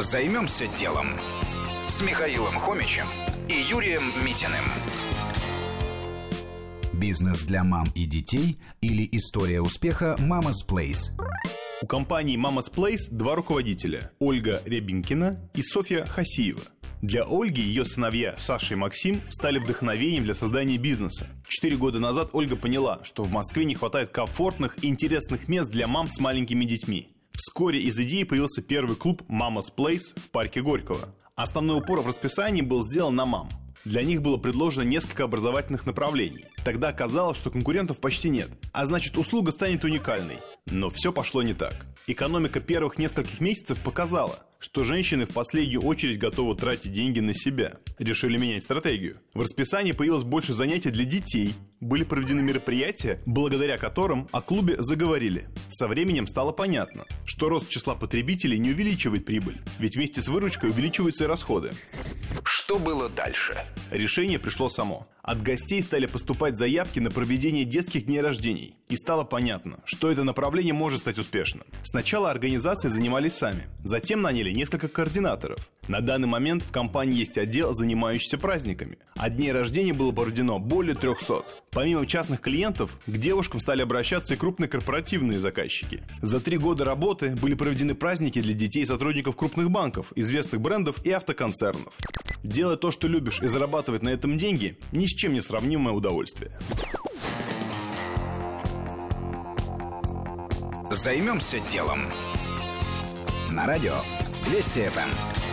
Займемся делом с Михаилом Хомичем и Юрием Митиным. Бизнес для мам и детей или история успеха Mama's Place. У компании Mama's Place два руководителя – Ольга Рябинкина и Софья Хасиева. Для Ольги ее сыновья Саша и Максим стали вдохновением для создания бизнеса. Четыре года назад Ольга поняла, что в Москве не хватает комфортных и интересных мест для мам с маленькими детьми. Вскоре из идеи появился первый клуб Mama's Place в парке Горького. Основной упор в расписании был сделан на мам. Для них было предложено несколько образовательных направлений. Тогда оказалось, что конкурентов почти нет, а значит услуга станет уникальной. Но все пошло не так. Экономика первых нескольких месяцев показала, что женщины в последнюю очередь готовы тратить деньги на себя. Решили менять стратегию. В расписании появилось больше занятий для детей, были проведены мероприятия, благодаря которым о клубе заговорили. Со временем стало понятно, что рост числа потребителей не увеличивает прибыль, ведь вместе с выручкой увеличиваются и расходы. Что было дальше? Решение пришло само. От гостей стали поступать заявки на проведение детских дней рождений. И стало понятно, что это направление может стать успешным. Сначала организации занимались сами, затем наняли несколько координаторов. На данный момент в компании есть отдел, занимающийся праздниками. А дней рождения было проведено более 300. Помимо частных клиентов, к девушкам стали обращаться и крупные корпоративные заказчики. За три года работы были проведены праздники для детей сотрудников крупных банков, известных брендов и автоконцернов. Делать то, что любишь и зарабатывать на этом деньги – ни с чем не сравнимое удовольствие. Займемся делом. На радио Вести ФМ.